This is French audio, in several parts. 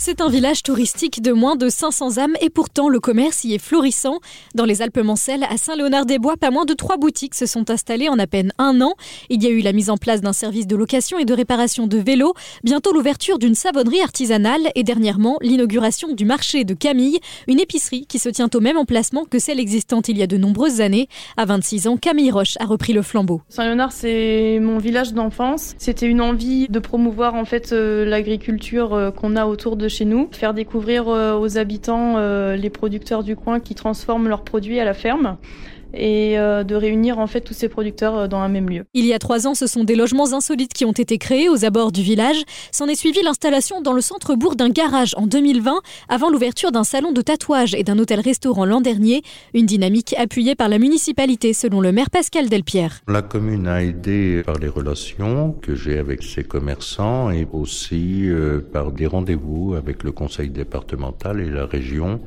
C'est un village touristique de moins de 500 âmes et pourtant le commerce y est florissant. Dans les Alpes-Mancelles, à Saint-Léonard-des-Bois, pas moins de trois boutiques se sont installées en à peine un an. Il y a eu la mise en place d'un service de location et de réparation de vélos, bientôt l'ouverture d'une savonnerie artisanale et dernièrement l'inauguration du marché de Camille, une épicerie qui se tient au même emplacement que celle existante il y a de nombreuses années. À 26 ans, Camille Roche a repris le flambeau. Saint-Léonard, c'est mon village d'enfance. C'était une envie de promouvoir en fait euh, l'agriculture euh, qu'on a autour de chez nous, faire découvrir euh, aux habitants euh, les producteurs du coin qui transforment leurs produits à la ferme et euh, de réunir en fait tous ces producteurs dans un même lieu. Il y a trois ans, ce sont des logements insolites qui ont été créés aux abords du village. S'en est suivi l'installation dans le centre-bourg d'un garage en 2020, avant l'ouverture d'un salon de tatouage et d'un hôtel-restaurant l'an dernier. Une dynamique appuyée par la municipalité, selon le maire Pascal Delpierre. La commune a aidé par les relations que j'ai avec ses commerçants et aussi euh, par des rendez-vous avec le conseil départemental et la région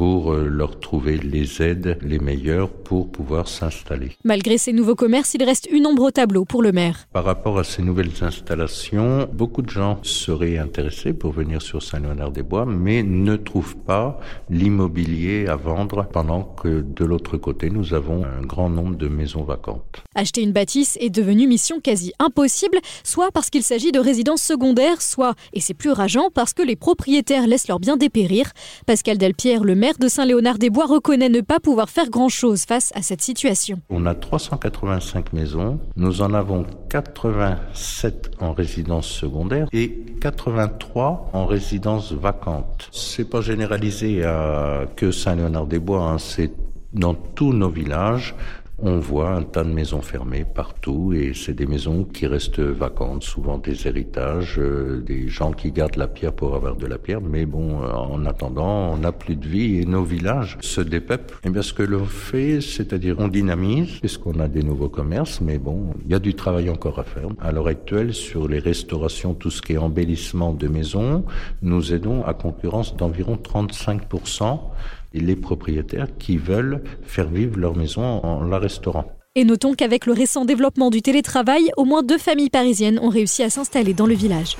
pour euh, leur trouver les aides les meilleures pour pouvoir s'installer. Malgré ces nouveaux commerces, il reste une ombre au tableau pour le maire. Par rapport à ces nouvelles installations, beaucoup de gens seraient intéressés pour venir sur Saint-Léonard-des-Bois, mais ne trouvent pas l'immobilier à vendre pendant que de l'autre côté, nous avons un grand nombre de maisons vacantes. Acheter une bâtisse est devenu mission quasi impossible, soit parce qu'il s'agit de résidences secondaires, soit, et c'est plus rageant, parce que les propriétaires laissent leurs biens dépérir. Pascal Delpierre, le maire de Saint-Léonard-des-Bois, reconnaît ne pas pouvoir faire grand-chose face à cette situation. On a 385 maisons, nous en avons 87 en résidence secondaire et 83 en résidence vacante. C'est pas généralisé à que Saint-Léonard-des-Bois, hein, c'est dans tous nos villages on voit un tas de maisons fermées partout et c'est des maisons qui restent vacantes, souvent des héritages, euh, des gens qui gardent la pierre pour avoir de la pierre, mais bon, euh, en attendant, on n'a plus de vie et nos villages se dépeuplent. Et bien ce que l'on fait, c'est-à-dire on dynamise, puisqu'on a des nouveaux commerces, mais bon, il y a du travail encore à faire. À l'heure actuelle, sur les restaurations, tout ce qui est embellissement de maisons, nous aidons à concurrence d'environ 35% les propriétaires qui veulent faire vivre leur maison en la restaurant. Et notons qu'avec le récent développement du télétravail, au moins deux familles parisiennes ont réussi à s'installer dans le village.